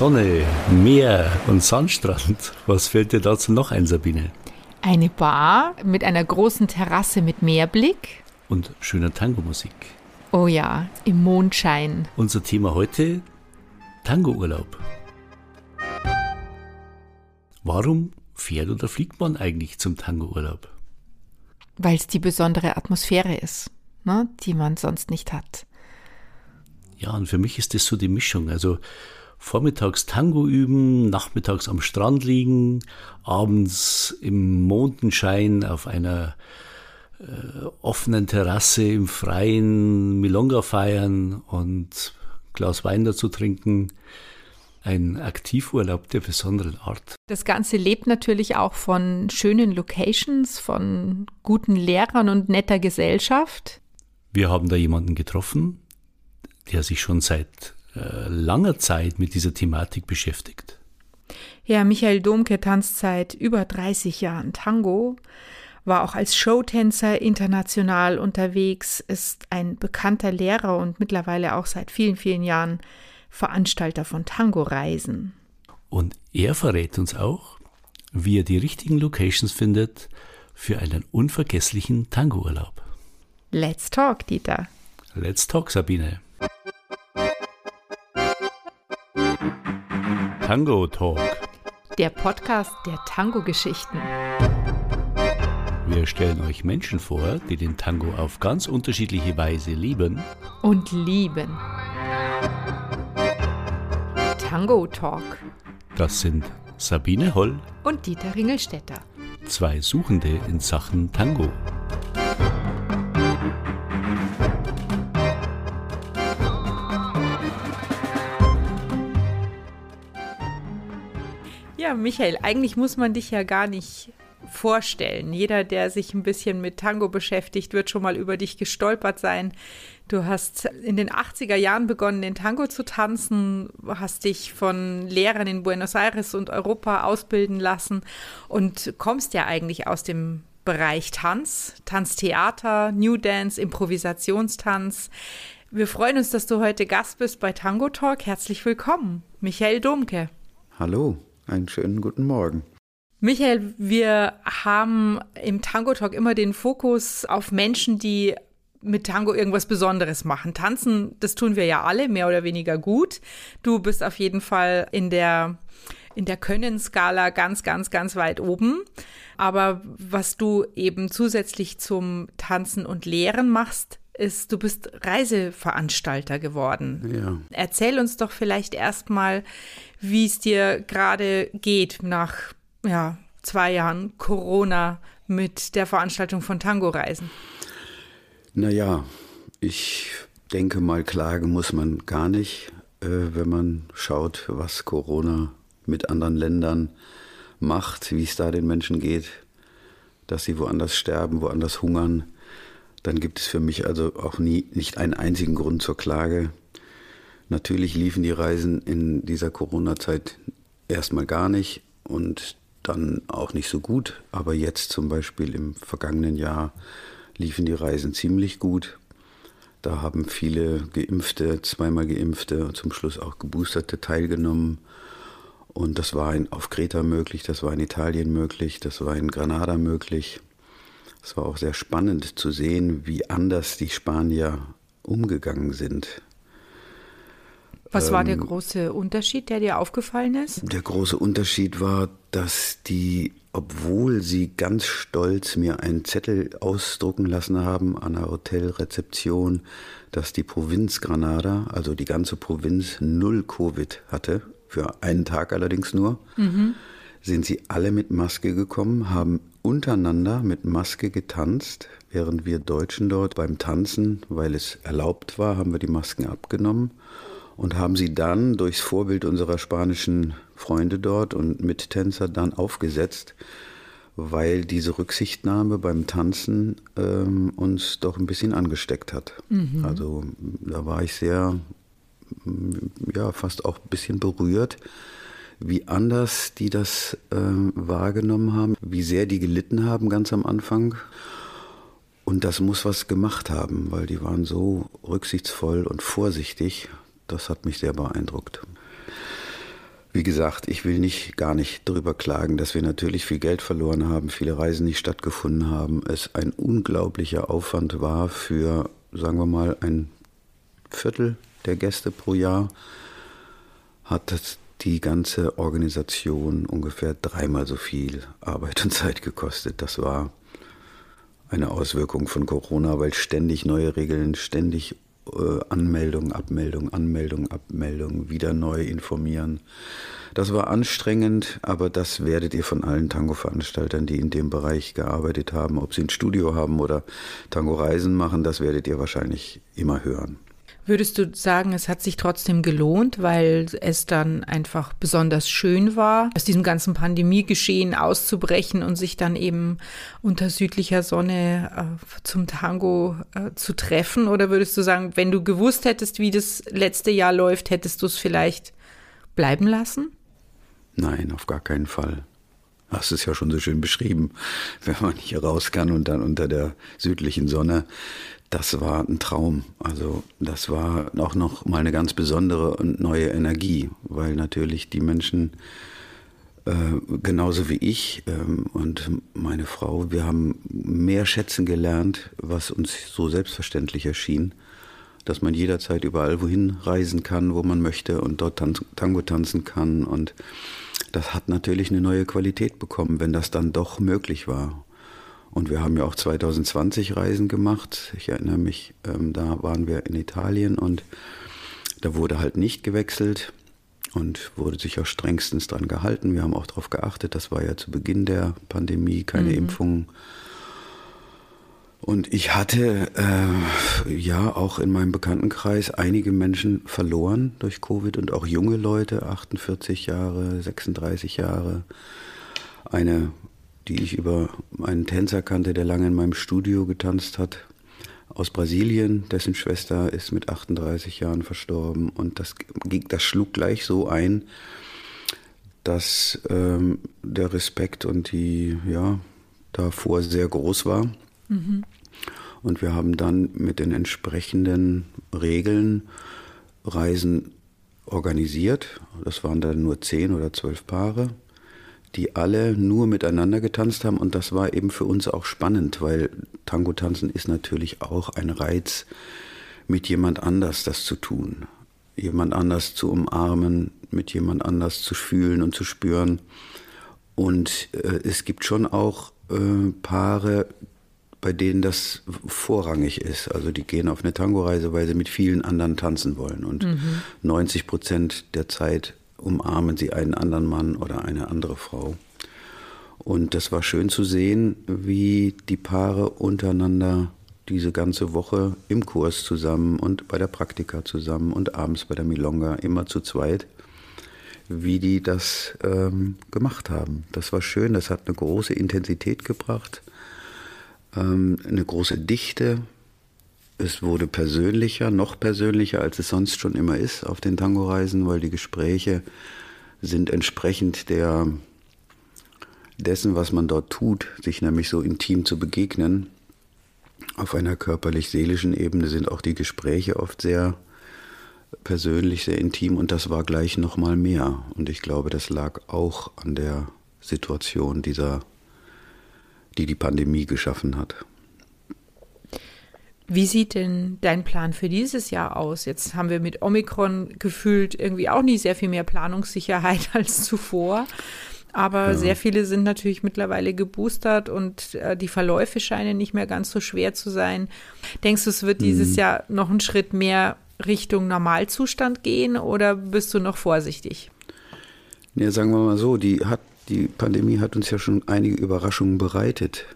Sonne, Meer und Sandstrand. Was fällt dir dazu noch ein, Sabine? Eine Bar mit einer großen Terrasse mit Meerblick. Und schöner Tango-Musik. Oh ja, im Mondschein. Unser Thema heute: Tango-Urlaub. Warum fährt oder fliegt man eigentlich zum Tango-Urlaub? Weil es die besondere Atmosphäre ist, ne, die man sonst nicht hat. Ja, und für mich ist das so die Mischung. Also vormittags Tango üben, nachmittags am Strand liegen, abends im Mondenschein auf einer äh, offenen Terrasse im Freien Milonga feiern und Glas Wein dazu trinken. Ein Aktivurlaub der besonderen Art. Das Ganze lebt natürlich auch von schönen Locations, von guten Lehrern und netter Gesellschaft. Wir haben da jemanden getroffen, der sich schon seit langer Zeit mit dieser Thematik beschäftigt. Ja, Michael Domke tanzt seit über 30 Jahren Tango, war auch als Showtänzer international unterwegs, ist ein bekannter Lehrer und mittlerweile auch seit vielen, vielen Jahren Veranstalter von Tango-Reisen. Und er verrät uns auch, wie er die richtigen Locations findet für einen unvergesslichen Tango-Urlaub. Let's talk, Dieter. Let's talk, Sabine. Tango Talk. Der Podcast der Tango-Geschichten. Wir stellen euch Menschen vor, die den Tango auf ganz unterschiedliche Weise lieben und lieben. Tango Talk. Das sind Sabine Holl und Dieter Ringelstetter. Zwei Suchende in Sachen Tango. Michael, eigentlich muss man dich ja gar nicht vorstellen. Jeder, der sich ein bisschen mit Tango beschäftigt, wird schon mal über dich gestolpert sein. Du hast in den 80er Jahren begonnen, den Tango zu tanzen, hast dich von Lehrern in Buenos Aires und Europa ausbilden lassen und kommst ja eigentlich aus dem Bereich Tanz, Tanztheater, New Dance, Improvisationstanz. Wir freuen uns, dass du heute Gast bist bei Tango Talk. Herzlich willkommen, Michael Domke. Hallo. Einen schönen guten Morgen. Michael, wir haben im Tango Talk immer den Fokus auf Menschen, die mit Tango irgendwas Besonderes machen. Tanzen, das tun wir ja alle, mehr oder weniger gut. Du bist auf jeden Fall in der in der Könnenskala ganz, ganz, ganz weit oben. Aber was du eben zusätzlich zum Tanzen und Lehren machst, ist, du bist Reiseveranstalter geworden. Ja. Erzähl uns doch vielleicht erstmal, wie es dir gerade geht nach ja, zwei Jahren Corona mit der Veranstaltung von Tango-Reisen. Naja, ich denke mal, klagen muss man gar nicht, äh, wenn man schaut, was Corona mit anderen Ländern macht, wie es da den Menschen geht, dass sie woanders sterben, woanders hungern dann gibt es für mich also auch nie nicht einen einzigen Grund zur Klage. Natürlich liefen die Reisen in dieser Corona-Zeit erstmal gar nicht und dann auch nicht so gut, aber jetzt zum Beispiel im vergangenen Jahr liefen die Reisen ziemlich gut. Da haben viele Geimpfte, zweimal Geimpfte und zum Schluss auch Geboosterte teilgenommen. Und das war in, auf Kreta möglich, das war in Italien möglich, das war in Granada möglich. Es war auch sehr spannend zu sehen, wie anders die Spanier umgegangen sind. Was war der ähm, große Unterschied, der dir aufgefallen ist? Der große Unterschied war, dass die, obwohl sie ganz stolz mir einen Zettel ausdrucken lassen haben an der Hotelrezeption, dass die Provinz Granada, also die ganze Provinz, null Covid hatte, für einen Tag allerdings nur, mhm. sind sie alle mit Maske gekommen, haben untereinander mit Maske getanzt, während wir Deutschen dort beim Tanzen, weil es erlaubt war, haben wir die Masken abgenommen und haben sie dann durchs Vorbild unserer spanischen Freunde dort und Mittänzer dann aufgesetzt, weil diese Rücksichtnahme beim Tanzen ähm, uns doch ein bisschen angesteckt hat. Mhm. Also da war ich sehr, ja, fast auch ein bisschen berührt wie anders die das äh, wahrgenommen haben, wie sehr die gelitten haben ganz am Anfang. Und das muss was gemacht haben, weil die waren so rücksichtsvoll und vorsichtig. Das hat mich sehr beeindruckt. Wie gesagt, ich will nicht gar nicht darüber klagen, dass wir natürlich viel Geld verloren haben, viele Reisen nicht stattgefunden haben, es ein unglaublicher Aufwand war für, sagen wir mal, ein Viertel der Gäste pro Jahr, hat die ganze Organisation ungefähr dreimal so viel Arbeit und Zeit gekostet. Das war eine Auswirkung von Corona, weil ständig neue Regeln, ständig äh, Anmeldung, Abmeldung, Anmeldung, Abmeldung, wieder neu informieren. Das war anstrengend, aber das werdet ihr von allen Tango-Veranstaltern, die in dem Bereich gearbeitet haben, ob sie ein Studio haben oder Tango-Reisen machen, das werdet ihr wahrscheinlich immer hören. Würdest du sagen, es hat sich trotzdem gelohnt, weil es dann einfach besonders schön war, aus diesem ganzen Pandemiegeschehen auszubrechen und sich dann eben unter südlicher Sonne äh, zum Tango äh, zu treffen? Oder würdest du sagen, wenn du gewusst hättest, wie das letzte Jahr läuft, hättest du es vielleicht bleiben lassen? Nein, auf gar keinen Fall. Hast es ja schon so schön beschrieben, wenn man hier raus kann und dann unter der südlichen Sonne das war ein Traum. Also das war auch noch mal eine ganz besondere und neue Energie, weil natürlich die Menschen äh, genauso wie ich ähm, und meine Frau, wir haben mehr schätzen gelernt, was uns so selbstverständlich erschien, dass man jederzeit überall wohin reisen kann, wo man möchte und dort Tango tanzen kann und das hat natürlich eine neue Qualität bekommen, wenn das dann doch möglich war. Und wir haben ja auch 2020 Reisen gemacht. Ich erinnere mich, ähm, da waren wir in Italien und da wurde halt nicht gewechselt und wurde sich auch strengstens dran gehalten. Wir haben auch darauf geachtet, das war ja zu Beginn der Pandemie, keine mhm. Impfungen. Und ich hatte äh, ja auch in meinem Bekanntenkreis einige Menschen verloren durch Covid und auch junge Leute, 48 Jahre, 36 Jahre. Eine die ich über einen Tänzer kannte, der lange in meinem Studio getanzt hat, aus Brasilien. Dessen Schwester ist mit 38 Jahren verstorben. Und das, das schlug gleich so ein, dass ähm, der Respekt und die, ja, davor sehr groß war. Mhm. Und wir haben dann mit den entsprechenden Regeln Reisen organisiert. Das waren dann nur zehn oder zwölf Paare die alle nur miteinander getanzt haben und das war eben für uns auch spannend, weil Tango tanzen ist natürlich auch ein Reiz, mit jemand anders das zu tun, jemand anders zu umarmen, mit jemand anders zu fühlen und zu spüren. Und äh, es gibt schon auch äh, Paare, bei denen das vorrangig ist. Also die gehen auf eine Tango-Reise, weil sie mit vielen anderen tanzen wollen. Und mhm. 90 Prozent der Zeit umarmen sie einen anderen Mann oder eine andere Frau. Und das war schön zu sehen, wie die Paare untereinander diese ganze Woche im Kurs zusammen und bei der Praktika zusammen und abends bei der Milonga immer zu zweit, wie die das ähm, gemacht haben. Das war schön, das hat eine große Intensität gebracht, ähm, eine große Dichte, es wurde persönlicher, noch persönlicher, als es sonst schon immer ist auf den Tango-Reisen, weil die Gespräche sind entsprechend der, dessen, was man dort tut, sich nämlich so intim zu begegnen. Auf einer körperlich-seelischen Ebene sind auch die Gespräche oft sehr persönlich, sehr intim und das war gleich nochmal mehr. Und ich glaube, das lag auch an der Situation dieser, die die Pandemie geschaffen hat. Wie sieht denn dein Plan für dieses Jahr aus? Jetzt haben wir mit Omikron gefühlt irgendwie auch nicht sehr viel mehr Planungssicherheit als zuvor. Aber ja. sehr viele sind natürlich mittlerweile geboostert und äh, die Verläufe scheinen nicht mehr ganz so schwer zu sein. Denkst du, es wird mhm. dieses Jahr noch einen Schritt mehr Richtung Normalzustand gehen oder bist du noch vorsichtig? Ja, sagen wir mal so, die, hat, die Pandemie hat uns ja schon einige Überraschungen bereitet.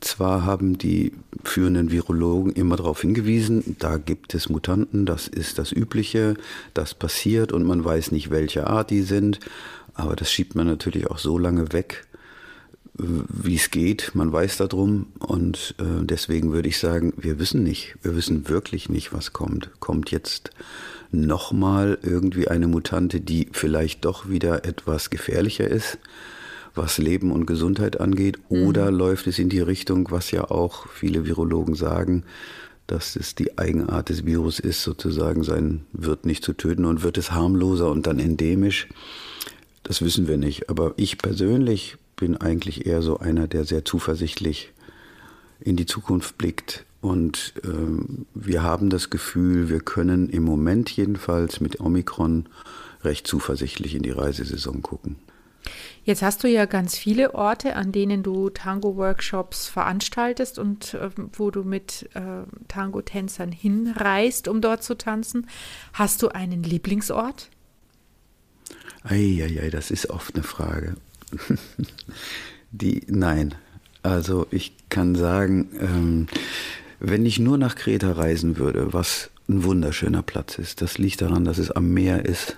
Zwar haben die führenden Virologen immer darauf hingewiesen, da gibt es Mutanten, das ist das Übliche, das passiert und man weiß nicht, welche Art die sind, aber das schiebt man natürlich auch so lange weg, wie es geht. Man weiß darum und äh, deswegen würde ich sagen, wir wissen nicht, wir wissen wirklich nicht, was kommt. Kommt jetzt nochmal irgendwie eine Mutante, die vielleicht doch wieder etwas gefährlicher ist? was Leben und Gesundheit angeht, oder mhm. läuft es in die Richtung, was ja auch viele Virologen sagen, dass es die Eigenart des Virus ist, sozusagen sein Wirt nicht zu töten und wird es harmloser und dann endemisch. Das wissen wir nicht. Aber ich persönlich bin eigentlich eher so einer, der sehr zuversichtlich in die Zukunft blickt. Und ähm, wir haben das Gefühl, wir können im Moment jedenfalls mit Omikron recht zuversichtlich in die Reisesaison gucken. Jetzt hast du ja ganz viele Orte, an denen du Tango-Workshops veranstaltest und äh, wo du mit äh, Tango-Tänzern hinreist, um dort zu tanzen. Hast du einen Lieblingsort? Eieiei, das ist oft eine Frage. Die, nein. Also ich kann sagen, ähm, wenn ich nur nach Kreta reisen würde, was ein wunderschöner Platz ist, das liegt daran, dass es am Meer ist,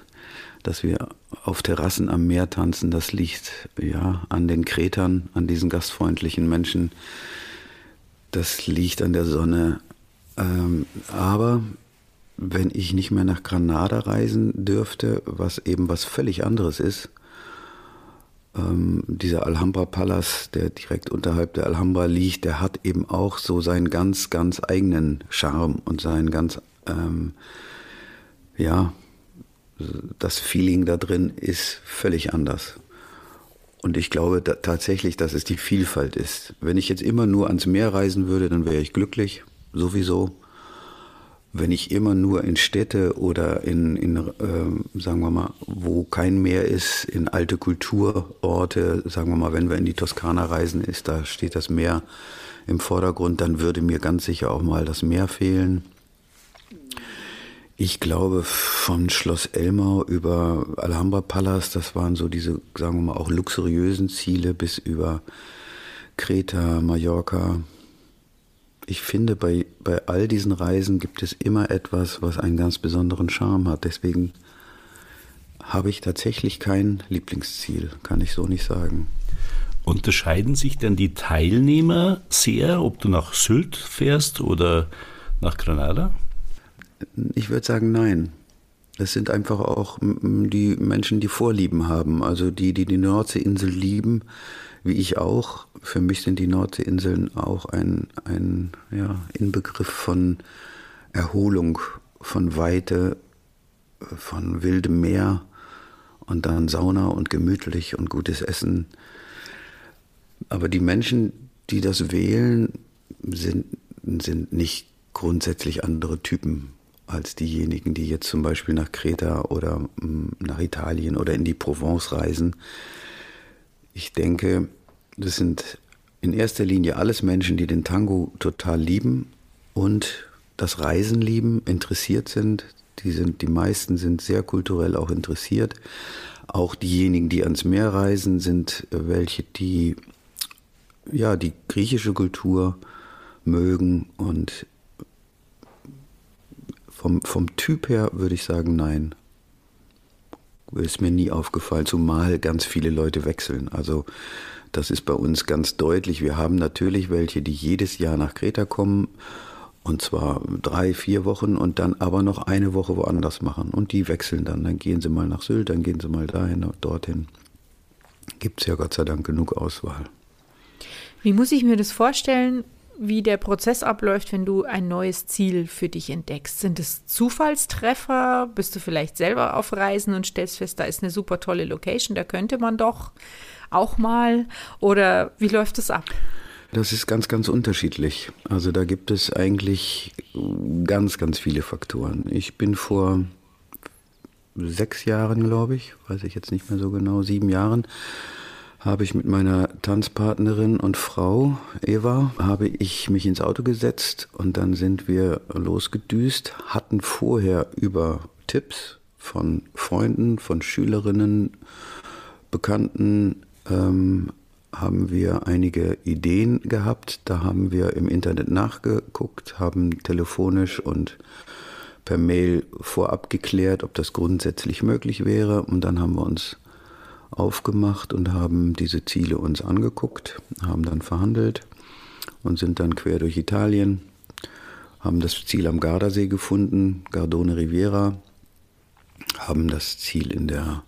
dass wir auf Terrassen am Meer tanzen, das liegt ja an den Kretern, an diesen gastfreundlichen Menschen. Das liegt an der Sonne. Ähm, aber wenn ich nicht mehr nach Granada reisen dürfte, was eben was völlig anderes ist, ähm, dieser Alhambra Palace, der direkt unterhalb der Alhambra liegt, der hat eben auch so seinen ganz, ganz eigenen Charme und seinen ganz, ähm, ja, das Feeling da drin ist völlig anders. Und ich glaube da, tatsächlich, dass es die Vielfalt ist. Wenn ich jetzt immer nur ans Meer reisen würde, dann wäre ich glücklich, sowieso. Wenn ich immer nur in Städte oder in, in äh, sagen wir mal, wo kein Meer ist, in alte Kulturorte, sagen wir mal, wenn wir in die Toskana reisen, ist da steht das Meer im Vordergrund, dann würde mir ganz sicher auch mal das Meer fehlen. Ich glaube, von Schloss Elmau über Alhambra Palace, das waren so diese, sagen wir mal, auch luxuriösen Ziele bis über Kreta, Mallorca. Ich finde, bei, bei all diesen Reisen gibt es immer etwas, was einen ganz besonderen Charme hat. Deswegen habe ich tatsächlich kein Lieblingsziel, kann ich so nicht sagen. Unterscheiden sich denn die Teilnehmer sehr, ob du nach Sylt fährst oder nach Granada? Ich würde sagen, nein. Es sind einfach auch die Menschen, die Vorlieben haben. Also die, die die Nordseeinsel lieben, wie ich auch. Für mich sind die Nordseeinseln auch ein, ein ja, Inbegriff von Erholung, von Weite, von wildem Meer und dann Sauna und gemütlich und gutes Essen. Aber die Menschen, die das wählen, sind, sind nicht grundsätzlich andere Typen als diejenigen, die jetzt zum Beispiel nach Kreta oder mm, nach Italien oder in die Provence reisen. Ich denke, das sind in erster Linie alles Menschen, die den Tango total lieben und das Reisen lieben, interessiert sind. Die, sind, die meisten sind sehr kulturell auch interessiert. Auch diejenigen, die ans Meer reisen, sind welche, die ja die griechische Kultur mögen und vom, vom Typ her würde ich sagen, nein. Ist mir nie aufgefallen, zumal ganz viele Leute wechseln. Also das ist bei uns ganz deutlich. Wir haben natürlich welche, die jedes Jahr nach Kreta kommen und zwar drei, vier Wochen und dann aber noch eine Woche woanders machen. Und die wechseln dann. Dann gehen sie mal nach Sylt, dann gehen sie mal dahin, dorthin. Gibt es ja Gott sei Dank genug Auswahl. Wie muss ich mir das vorstellen? Wie der Prozess abläuft, wenn du ein neues Ziel für dich entdeckst. Sind es Zufallstreffer? Bist du vielleicht selber auf Reisen und stellst fest, da ist eine super tolle Location, da könnte man doch auch mal? Oder wie läuft es ab? Das ist ganz, ganz unterschiedlich. Also da gibt es eigentlich ganz, ganz viele Faktoren. Ich bin vor sechs Jahren, glaube ich, weiß ich jetzt nicht mehr so genau, sieben Jahren, habe ich mit meiner Tanzpartnerin und Frau Eva, habe ich mich ins Auto gesetzt und dann sind wir losgedüst, hatten vorher über Tipps von Freunden, von Schülerinnen, Bekannten, ähm, haben wir einige Ideen gehabt. Da haben wir im Internet nachgeguckt, haben telefonisch und per Mail vorab geklärt, ob das grundsätzlich möglich wäre. Und dann haben wir uns aufgemacht und haben diese Ziele uns angeguckt, haben dann verhandelt und sind dann quer durch Italien, haben das Ziel am Gardasee gefunden, Gardone Riviera, haben das Ziel in der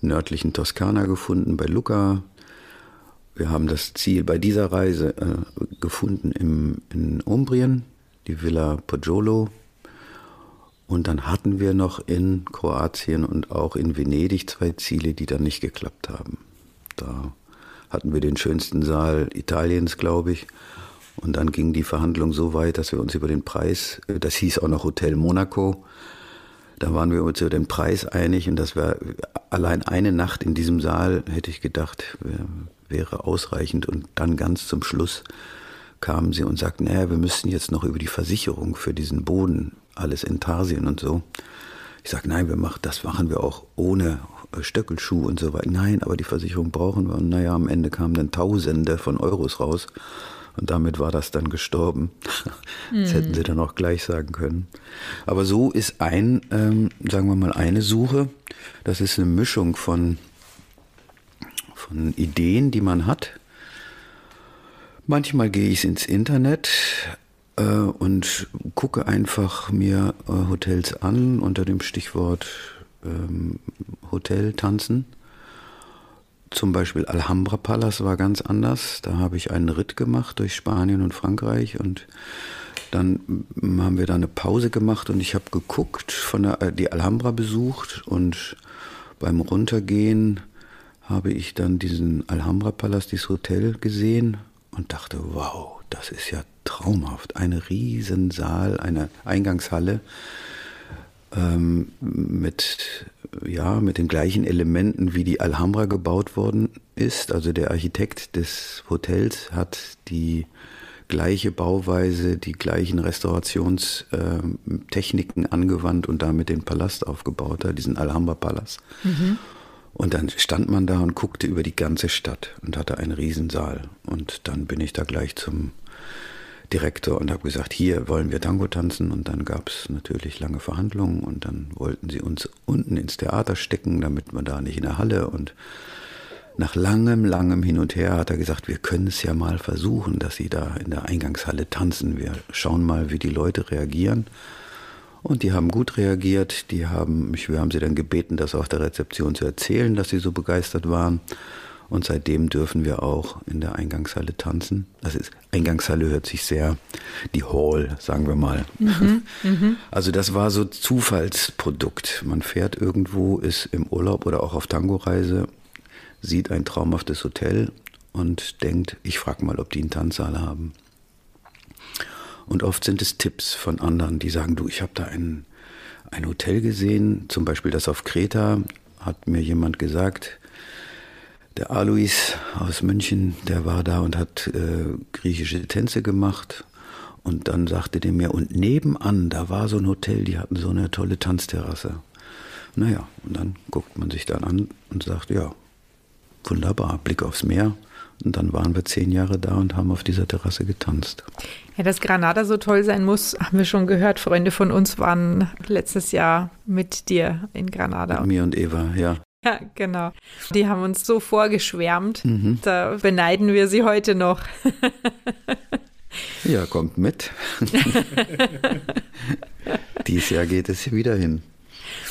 nördlichen Toskana gefunden, bei Lucca. Wir haben das Ziel bei dieser Reise äh, gefunden im, in Umbrien, die Villa Poggiolo. Und dann hatten wir noch in Kroatien und auch in Venedig zwei Ziele, die dann nicht geklappt haben. Da hatten wir den schönsten Saal Italiens, glaube ich. Und dann ging die Verhandlung so weit, dass wir uns über den Preis, das hieß auch noch Hotel Monaco, da waren wir uns über den Preis einig und das war allein eine Nacht in diesem Saal, hätte ich gedacht, wäre ausreichend. Und dann ganz zum Schluss kamen sie und sagten, naja, wir müssten jetzt noch über die Versicherung für diesen Boden, alles Intarsien und so. Ich sage, nein, wir machen, das machen wir auch ohne Stöckelschuh und so weiter. Nein, aber die Versicherung brauchen wir. Und naja, am Ende kamen dann Tausende von Euros raus. Und damit war das dann gestorben. Das hätten sie dann auch gleich sagen können. Aber so ist ein, ähm, sagen wir mal, eine Suche. Das ist eine Mischung von, von Ideen, die man hat. Manchmal gehe ich ins Internet äh, und gucke einfach mir äh, Hotels an unter dem Stichwort ähm, Hotel tanzen. Zum Beispiel Alhambra Palace war ganz anders. Da habe ich einen Ritt gemacht durch Spanien und Frankreich und dann haben wir da eine Pause gemacht und ich habe geguckt, von der, äh, die Alhambra besucht und beim Runtergehen habe ich dann diesen Alhambra Palast, dieses Hotel gesehen und dachte, wow, das ist ja traumhaft. Eine Riesensaal, eine Eingangshalle ähm, mit, ja, mit den gleichen Elementen, wie die Alhambra gebaut worden ist. Also der Architekt des Hotels hat die gleiche Bauweise, die gleichen Restaurationstechniken äh, angewandt und damit den Palast aufgebaut hat, diesen Alhambra-Palast. Mhm. Und dann stand man da und guckte über die ganze Stadt und hatte einen Riesensaal. Und dann bin ich da gleich zum Direktor und habe gesagt, hier wollen wir Tango tanzen. Und dann gab es natürlich lange Verhandlungen und dann wollten sie uns unten ins Theater stecken, damit man da nicht in der Halle. Und nach langem, langem Hin und Her hat er gesagt, wir können es ja mal versuchen, dass sie da in der Eingangshalle tanzen. Wir schauen mal, wie die Leute reagieren. Und die haben gut reagiert. Die haben, wir haben sie dann gebeten, das auf der Rezeption zu erzählen, dass sie so begeistert waren. Und seitdem dürfen wir auch in der Eingangshalle tanzen. Das ist, Eingangshalle hört sich sehr, die Hall, sagen wir mal. Mhm, mhm, also das war so Zufallsprodukt. Man fährt irgendwo, ist im Urlaub oder auch auf Tangoreise, sieht ein traumhaftes Hotel und denkt, ich frage mal, ob die einen Tanzsaal haben. Und oft sind es Tipps von anderen, die sagen, du, ich habe da ein, ein Hotel gesehen, zum Beispiel das auf Kreta, hat mir jemand gesagt, der Alois aus München, der war da und hat äh, griechische Tänze gemacht. Und dann sagte der mir, und nebenan, da war so ein Hotel, die hatten so eine tolle Tanzterrasse. Naja, und dann guckt man sich dann an und sagt, ja, wunderbar, Blick aufs Meer. Und dann waren wir zehn Jahre da und haben auf dieser Terrasse getanzt. Ja, dass Granada so toll sein muss, haben wir schon gehört. Freunde von uns waren letztes Jahr mit dir in Granada. Mit mir und Eva, ja. Ja, genau. Die haben uns so vorgeschwärmt. Mhm. Da beneiden wir sie heute noch. ja, kommt mit. Dieses Jahr geht es wieder hin.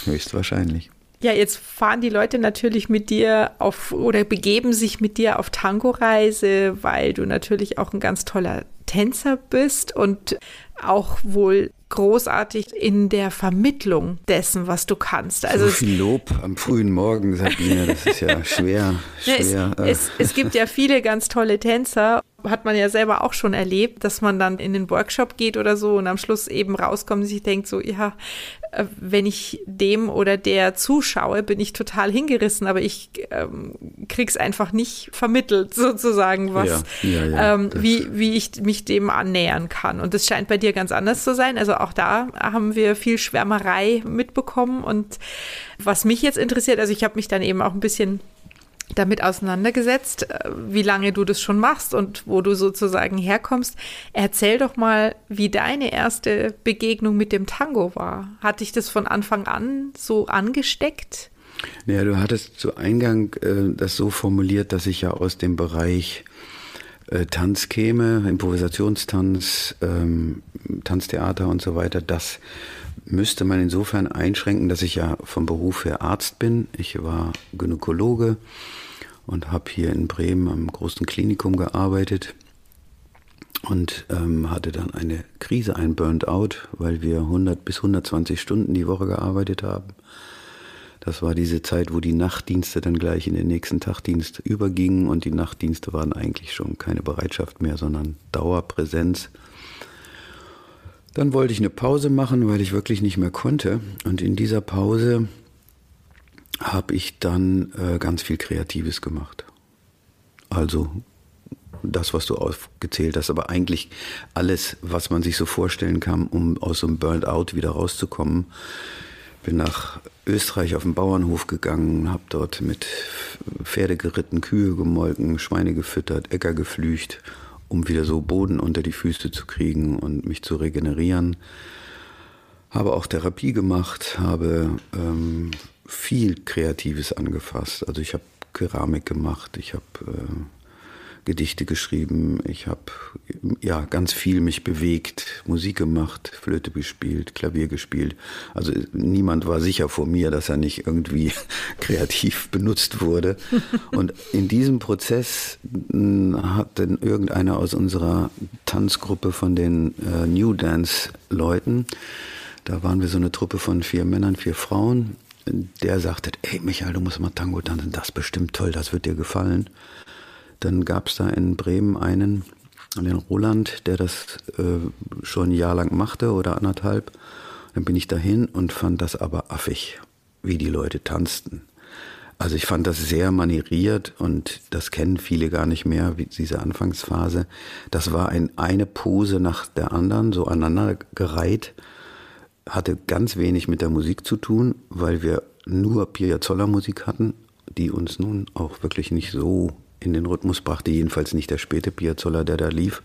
Höchstwahrscheinlich. Ja, jetzt fahren die Leute natürlich mit dir auf oder begeben sich mit dir auf Tango-Reise, weil du natürlich auch ein ganz toller Tänzer bist und auch wohl großartig in der Vermittlung dessen, was du kannst. Also so viel Lob am frühen Morgen, sagt mir, das ist ja schwer. schwer. Es, es, es gibt ja viele ganz tolle Tänzer hat man ja selber auch schon erlebt, dass man dann in den Workshop geht oder so und am Schluss eben rauskommt und sich denkt so, ja, äh, wenn ich dem oder der zuschaue, bin ich total hingerissen, aber ich ähm, krieg's einfach nicht vermittelt, sozusagen, was, ja, ja, ja, ähm, wie, wie ich mich dem annähern kann. Und das scheint bei dir ganz anders zu sein. Also auch da haben wir viel Schwärmerei mitbekommen. Und was mich jetzt interessiert, also ich habe mich dann eben auch ein bisschen damit auseinandergesetzt, äh, wie lange du das schon machst und wo du sozusagen herkommst. Erzähl doch mal, wie deine erste Begegnung mit dem Tango war. Hat dich das von Anfang an so angesteckt? Ja, du hattest zu Eingang äh, das so formuliert, dass ich ja aus dem Bereich äh, Tanz käme, Improvisationstanz, ähm, Tanztheater und so weiter. Das müsste man insofern einschränken, dass ich ja vom Beruf her Arzt bin. Ich war Gynäkologe und habe hier in Bremen am großen Klinikum gearbeitet. und ähm, hatte dann eine Krise, ein Burnout, weil wir 100 bis 120 Stunden die Woche gearbeitet haben. Das war diese Zeit, wo die Nachtdienste dann gleich in den nächsten Tagdienst übergingen und die Nachtdienste waren eigentlich schon keine Bereitschaft mehr, sondern Dauerpräsenz. Dann wollte ich eine Pause machen, weil ich wirklich nicht mehr konnte. Und in dieser Pause habe ich dann äh, ganz viel Kreatives gemacht. Also das, was du aufgezählt hast, aber eigentlich alles, was man sich so vorstellen kann, um aus so einem Burnout wieder rauszukommen. Bin nach Österreich auf den Bauernhof gegangen, habe dort mit Pferde geritten, Kühe gemolken, Schweine gefüttert, Äcker geflücht, um wieder so Boden unter die Füße zu kriegen und mich zu regenerieren. Habe auch Therapie gemacht, habe ähm, viel Kreatives angefasst. Also ich habe Keramik gemacht, ich habe äh, Gedichte geschrieben, ich habe ja ganz viel mich bewegt, Musik gemacht, Flöte gespielt, Klavier gespielt. Also niemand war sicher vor mir, dass er nicht irgendwie kreativ benutzt wurde. Und in diesem Prozess hm, hat dann irgendeiner aus unserer Tanzgruppe von den äh, New Dance Leuten, da waren wir so eine Truppe von vier Männern, vier Frauen, der sagte, ey Michael, du musst mal Tango tanzen, das ist bestimmt toll, das wird dir gefallen. Dann gab es da in Bremen einen, den Roland, der das äh, schon ein Jahr lang machte oder anderthalb. Dann bin ich dahin und fand das aber affig, wie die Leute tanzten. Also ich fand das sehr manieriert und das kennen viele gar nicht mehr, wie diese Anfangsphase. Das war ein, eine Pose nach der anderen, so aneinandergereiht, hatte ganz wenig mit der Musik zu tun, weil wir nur Piazzolla Musik hatten, die uns nun auch wirklich nicht so in den Rhythmus brachte, jedenfalls nicht der späte Piazzolla, der da lief.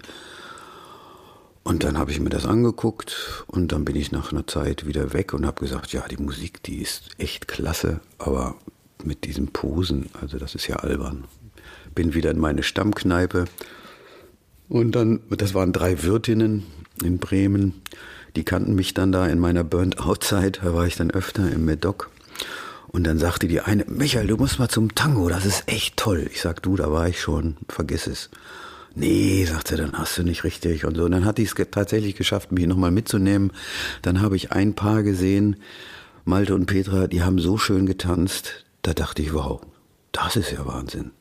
Und dann habe ich mir das angeguckt und dann bin ich nach einer Zeit wieder weg und habe gesagt, ja, die Musik, die ist echt klasse, aber mit diesen Posen, also das ist ja albern. Bin wieder in meine Stammkneipe und dann, das waren drei Wirtinnen in Bremen, die kannten mich dann da in meiner Burnt-Out-Zeit, da war ich dann öfter im Medoc und dann sagte die eine, Michael, du musst mal zum Tango, das ist echt toll. Ich sag, du, da war ich schon, vergiss es. Nee, sagt sie, dann hast du nicht richtig und so. Und dann hat die es tatsächlich geschafft, mich nochmal mitzunehmen. Dann habe ich ein Paar gesehen, Malte und Petra, die haben so schön getanzt. Da dachte ich, wow, das ist ja Wahnsinn.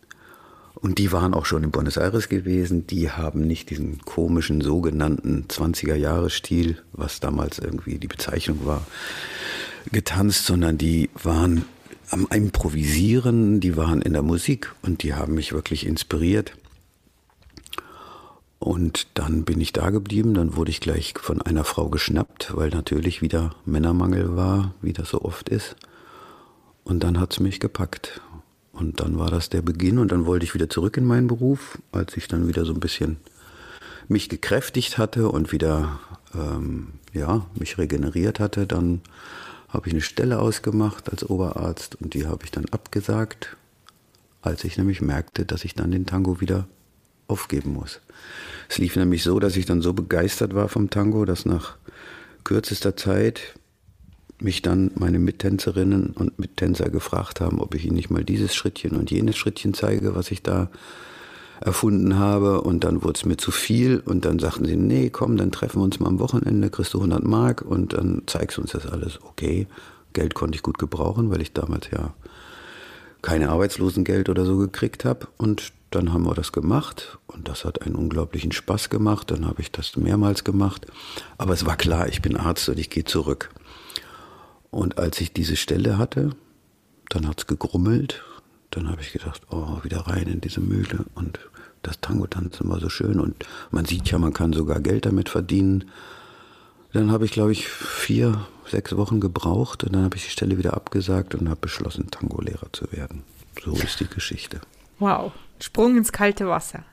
Und die waren auch schon in Buenos Aires gewesen. Die haben nicht diesen komischen sogenannten 20er-Jahre-Stil, was damals irgendwie die Bezeichnung war, getanzt, sondern die waren am Improvisieren, die waren in der Musik und die haben mich wirklich inspiriert. Und dann bin ich da geblieben, dann wurde ich gleich von einer Frau geschnappt, weil natürlich wieder Männermangel war, wie das so oft ist. Und dann hat es mich gepackt. Und dann war das der Beginn und dann wollte ich wieder zurück in meinen Beruf, als ich dann wieder so ein bisschen mich gekräftigt hatte und wieder ähm, ja, mich regeneriert hatte, dann habe ich eine Stelle ausgemacht als Oberarzt und die habe ich dann abgesagt, als ich nämlich merkte, dass ich dann den Tango wieder aufgeben muss. Es lief nämlich so, dass ich dann so begeistert war vom Tango, dass nach kürzester Zeit mich dann meine Mittänzerinnen und Mittänzer gefragt haben, ob ich ihnen nicht mal dieses Schrittchen und jenes Schrittchen zeige, was ich da erfunden habe und dann wurde es mir zu viel und dann sagten sie, nee, komm, dann treffen wir uns mal am Wochenende, kriegst du 100 Mark und dann zeigst du uns das alles. Okay, Geld konnte ich gut gebrauchen, weil ich damals ja keine Arbeitslosengeld oder so gekriegt habe und dann haben wir das gemacht und das hat einen unglaublichen Spaß gemacht. Dann habe ich das mehrmals gemacht. Aber es war klar, ich bin Arzt und ich gehe zurück. Und als ich diese Stelle hatte, dann hat es gegrummelt. Dann habe ich gedacht, oh, wieder rein in diese Mühle und das Tango-Tanzen war so schön und man sieht ja, man kann sogar Geld damit verdienen. Dann habe ich, glaube ich, vier, sechs Wochen gebraucht und dann habe ich die Stelle wieder abgesagt und habe beschlossen, Tango-Lehrer zu werden. So ist die Geschichte. Wow, Sprung ins kalte Wasser.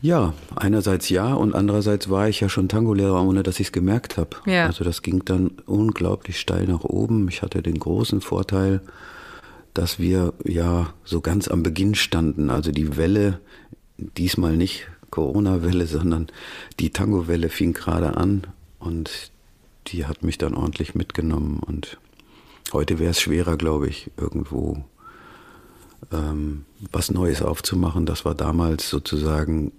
Ja, einerseits ja und andererseits war ich ja schon Tango-Lehrer, ohne dass ich es gemerkt habe. Ja. Also das ging dann unglaublich steil nach oben. Ich hatte den großen Vorteil, dass wir ja so ganz am Beginn standen. Also die Welle, diesmal nicht Corona-Welle, sondern die Tango-Welle fing gerade an und die hat mich dann ordentlich mitgenommen. Und heute wäre es schwerer, glaube ich, irgendwo ähm, was Neues aufzumachen. Das war damals sozusagen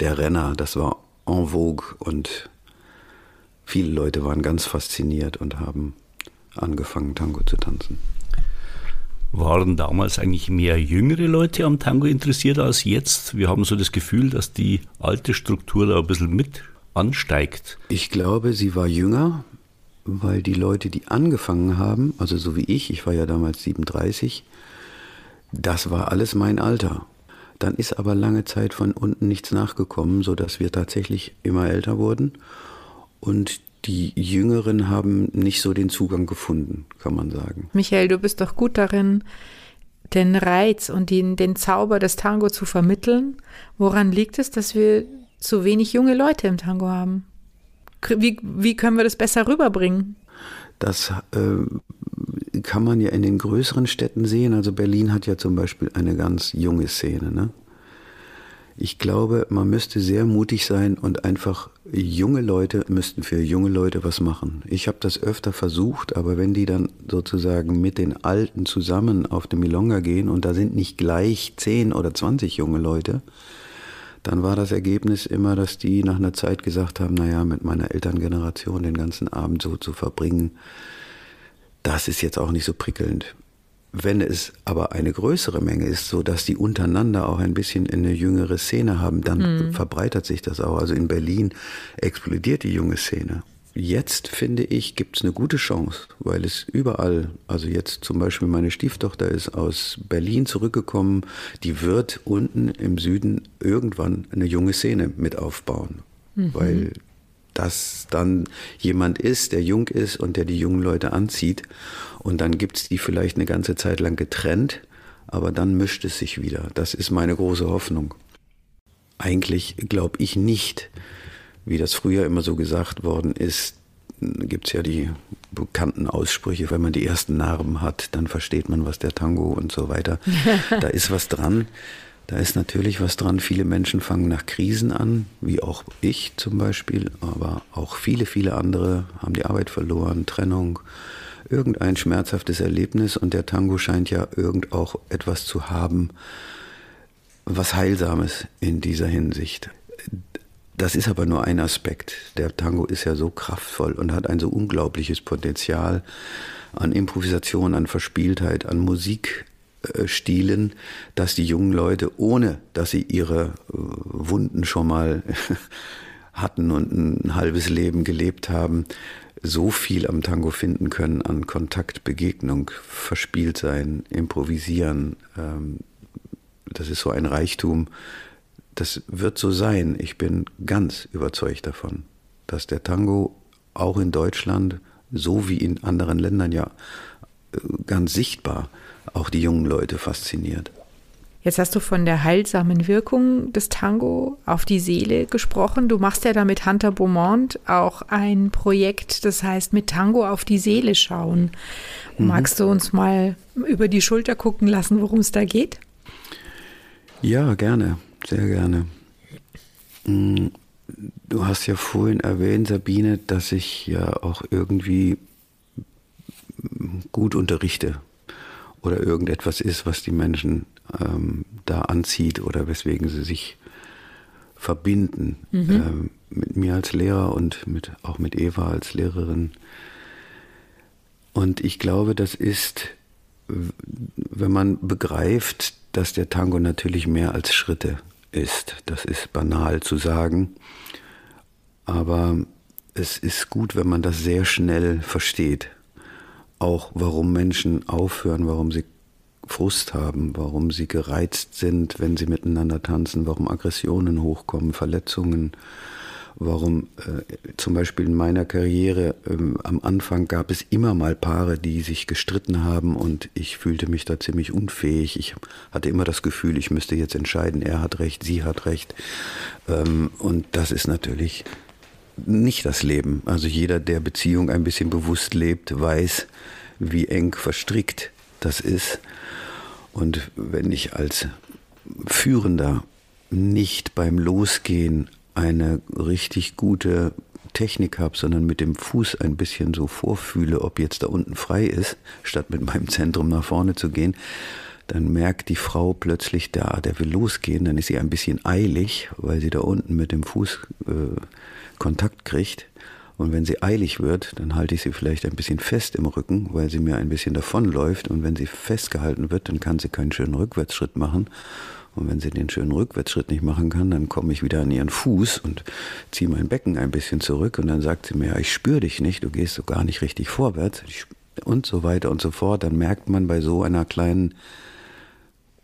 der Renner, das war en vogue und viele Leute waren ganz fasziniert und haben angefangen, Tango zu tanzen. Waren damals eigentlich mehr jüngere Leute am Tango interessiert als jetzt? Wir haben so das Gefühl, dass die alte Struktur da ein bisschen mit ansteigt. Ich glaube, sie war jünger, weil die Leute, die angefangen haben, also so wie ich, ich war ja damals 37, das war alles mein Alter. Dann ist aber lange Zeit von unten nichts nachgekommen, sodass wir tatsächlich immer älter wurden. Und die Jüngeren haben nicht so den Zugang gefunden, kann man sagen. Michael, du bist doch gut darin, den Reiz und den, den Zauber des Tango zu vermitteln. Woran liegt es, dass wir so wenig junge Leute im Tango haben? Wie, wie können wir das besser rüberbringen? Das äh, kann man ja in den größeren Städten sehen. Also Berlin hat ja zum Beispiel eine ganz junge Szene. Ne? Ich glaube, man müsste sehr mutig sein und einfach junge Leute müssten für junge Leute was machen. Ich habe das öfter versucht, aber wenn die dann sozusagen mit den Alten zusammen auf den Milonga gehen und da sind nicht gleich 10 oder 20 junge Leute, dann war das Ergebnis immer, dass die nach einer Zeit gesagt haben, naja, mit meiner Elterngeneration den ganzen Abend so zu verbringen, das ist jetzt auch nicht so prickelnd. Wenn es aber eine größere Menge ist, so dass die untereinander auch ein bisschen eine jüngere Szene haben, dann mhm. verbreitert sich das auch. Also in Berlin explodiert die junge Szene. Jetzt finde ich, gibt es eine gute Chance, weil es überall, also jetzt zum Beispiel meine Stieftochter ist aus Berlin zurückgekommen, die wird unten im Süden irgendwann eine junge Szene mit aufbauen, mhm. weil das dann jemand ist, der jung ist und der die jungen Leute anzieht. Und dann gibt es die vielleicht eine ganze Zeit lang getrennt, aber dann mischt es sich wieder. Das ist meine große Hoffnung. Eigentlich glaube ich nicht, wie das früher immer so gesagt worden ist, gibt es ja die bekannten Aussprüche, wenn man die ersten Narben hat, dann versteht man, was der Tango und so weiter. da ist was dran. Da ist natürlich was dran. Viele Menschen fangen nach Krisen an, wie auch ich zum Beispiel, aber auch viele, viele andere haben die Arbeit verloren, Trennung, irgendein schmerzhaftes Erlebnis und der Tango scheint ja irgend auch etwas zu haben, was Heilsames in dieser Hinsicht. Das ist aber nur ein Aspekt. Der Tango ist ja so kraftvoll und hat ein so unglaubliches Potenzial an Improvisation, an Verspieltheit, an Musik, äh, Stilen, dass die jungen Leute, ohne dass sie ihre äh, Wunden schon mal hatten und ein halbes Leben gelebt haben, so viel am Tango finden können an Kontakt, Begegnung, verspielt sein, improvisieren. Ähm, das ist so ein Reichtum. Das wird so sein. Ich bin ganz überzeugt davon, dass der Tango auch in Deutschland, so wie in anderen Ländern ja äh, ganz sichtbar, auch die jungen Leute fasziniert. Jetzt hast du von der heilsamen Wirkung des Tango auf die Seele gesprochen. Du machst ja da mit Hunter Beaumont auch ein Projekt, das heißt mit Tango auf die Seele schauen. Mhm. Magst du uns mal über die Schulter gucken lassen, worum es da geht? Ja, gerne, sehr gerne. Mm, du hast ja vorhin erwähnt, Sabine, dass ich ja auch irgendwie gut unterrichte oder irgendetwas ist, was die Menschen ähm, da anzieht oder weswegen sie sich verbinden mhm. ähm, mit mir als Lehrer und mit, auch mit Eva als Lehrerin. Und ich glaube, das ist, wenn man begreift, dass der Tango natürlich mehr als Schritte ist. Das ist banal zu sagen, aber es ist gut, wenn man das sehr schnell versteht auch, warum Menschen aufhören, warum sie Frust haben, warum sie gereizt sind, wenn sie miteinander tanzen, warum Aggressionen hochkommen, Verletzungen, warum äh, zum Beispiel in meiner Karriere äh, am Anfang gab es immer mal Paare, die sich gestritten haben und ich fühlte mich da ziemlich unfähig. Ich hatte immer das Gefühl, ich müsste jetzt entscheiden, er hat recht, sie hat recht. Ähm, und das ist natürlich nicht das Leben. Also jeder, der Beziehung ein bisschen bewusst lebt, weiß, wie eng verstrickt das ist. Und wenn ich als Führender nicht beim Losgehen eine richtig gute Technik habe, sondern mit dem Fuß ein bisschen so vorfühle, ob jetzt da unten frei ist, statt mit meinem Zentrum nach vorne zu gehen, dann merkt die Frau plötzlich, der, der will losgehen, dann ist sie ein bisschen eilig, weil sie da unten mit dem Fuß äh, Kontakt kriegt. Und wenn sie eilig wird, dann halte ich sie vielleicht ein bisschen fest im Rücken, weil sie mir ein bisschen davonläuft. Und wenn sie festgehalten wird, dann kann sie keinen schönen Rückwärtsschritt machen. Und wenn sie den schönen Rückwärtsschritt nicht machen kann, dann komme ich wieder an ihren Fuß und ziehe mein Becken ein bisschen zurück. Und dann sagt sie mir, ja, ich spüre dich nicht, du gehst so gar nicht richtig vorwärts. Und so weiter und so fort. Dann merkt man bei so einer kleinen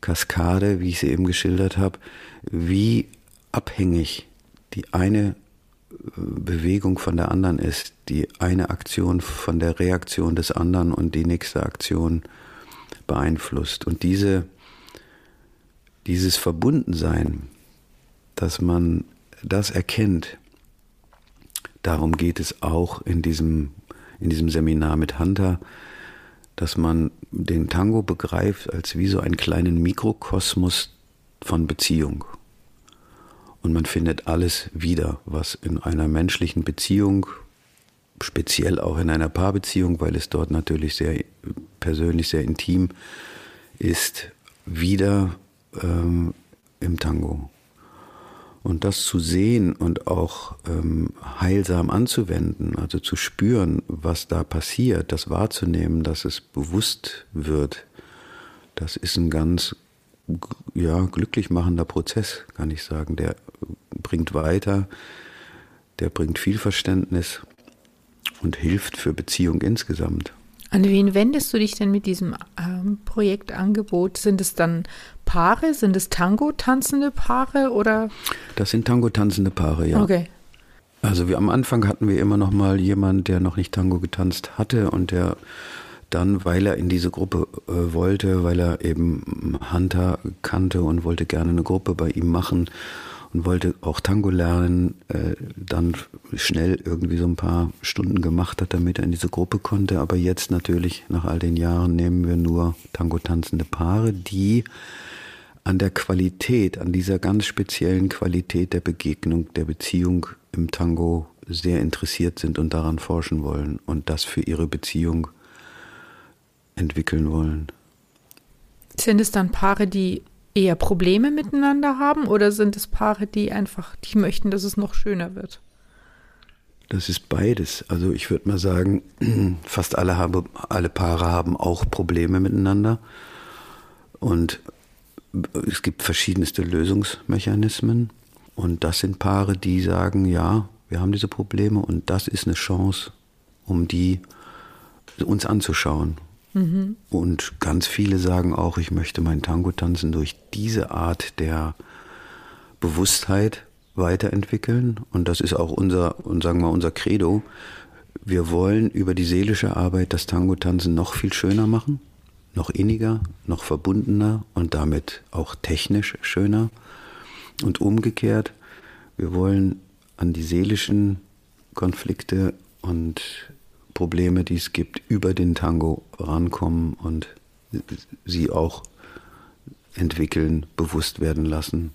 Kaskade, wie ich sie eben geschildert habe, wie abhängig die eine Bewegung von der anderen ist, die eine Aktion von der Reaktion des anderen und die nächste Aktion beeinflusst. Und diese, dieses Verbundensein, dass man das erkennt, darum geht es auch in diesem, in diesem Seminar mit Hunter, dass man den Tango begreift als wie so einen kleinen Mikrokosmos von Beziehung und man findet alles wieder, was in einer menschlichen Beziehung, speziell auch in einer Paarbeziehung, weil es dort natürlich sehr persönlich, sehr intim ist, wieder ähm, im Tango. Und das zu sehen und auch ähm, heilsam anzuwenden, also zu spüren, was da passiert, das wahrzunehmen, dass es bewusst wird, das ist ein ganz ja, glücklich machender Prozess, kann ich sagen. Der bringt weiter, der bringt viel Verständnis und hilft für Beziehung insgesamt. An wen wendest du dich denn mit diesem ähm, Projektangebot? Sind es dann Paare? Sind es Tango-tanzende Paare oder? Das sind Tango-tanzende Paare, ja. Okay. Also wir am Anfang hatten wir immer noch mal jemanden, der noch nicht Tango getanzt hatte und der dann, weil er in diese Gruppe äh, wollte, weil er eben Hunter kannte und wollte gerne eine Gruppe bei ihm machen und wollte auch Tango lernen, äh, dann schnell irgendwie so ein paar Stunden gemacht hat, damit er in diese Gruppe konnte. Aber jetzt natürlich, nach all den Jahren, nehmen wir nur Tango-tanzende Paare, die an der Qualität, an dieser ganz speziellen Qualität der Begegnung, der Beziehung im Tango sehr interessiert sind und daran forschen wollen und das für ihre Beziehung entwickeln wollen. Sind es dann Paare, die eher Probleme miteinander haben oder sind es Paare, die einfach, die möchten, dass es noch schöner wird? Das ist beides. Also ich würde mal sagen, fast alle, habe, alle Paare haben auch Probleme miteinander. Und es gibt verschiedenste Lösungsmechanismen. Und das sind Paare, die sagen, ja, wir haben diese Probleme und das ist eine Chance, um die uns anzuschauen Mhm. Und ganz viele sagen auch, ich möchte mein Tango tanzen durch diese Art der Bewusstheit weiterentwickeln. Und das ist auch unser, und sagen wir unser Credo. Wir wollen über die seelische Arbeit das Tango-Tanzen noch viel schöner machen, noch inniger, noch verbundener und damit auch technisch schöner. Und umgekehrt, wir wollen an die seelischen Konflikte und Probleme, die es gibt, über den Tango rankommen und sie auch entwickeln, bewusst werden lassen.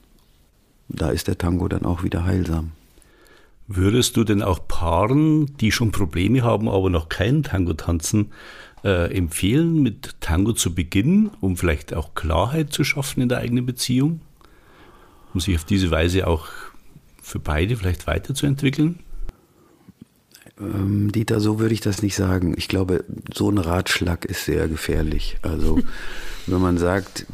Da ist der Tango dann auch wieder heilsam. Würdest du denn auch Paaren, die schon Probleme haben, aber noch keinen Tango tanzen, äh, empfehlen, mit Tango zu beginnen, um vielleicht auch Klarheit zu schaffen in der eigenen Beziehung? Um sich auf diese Weise auch für beide vielleicht weiterzuentwickeln? Ähm, Dieter, so würde ich das nicht sagen. Ich glaube, so ein Ratschlag ist sehr gefährlich. Also, wenn man sagt,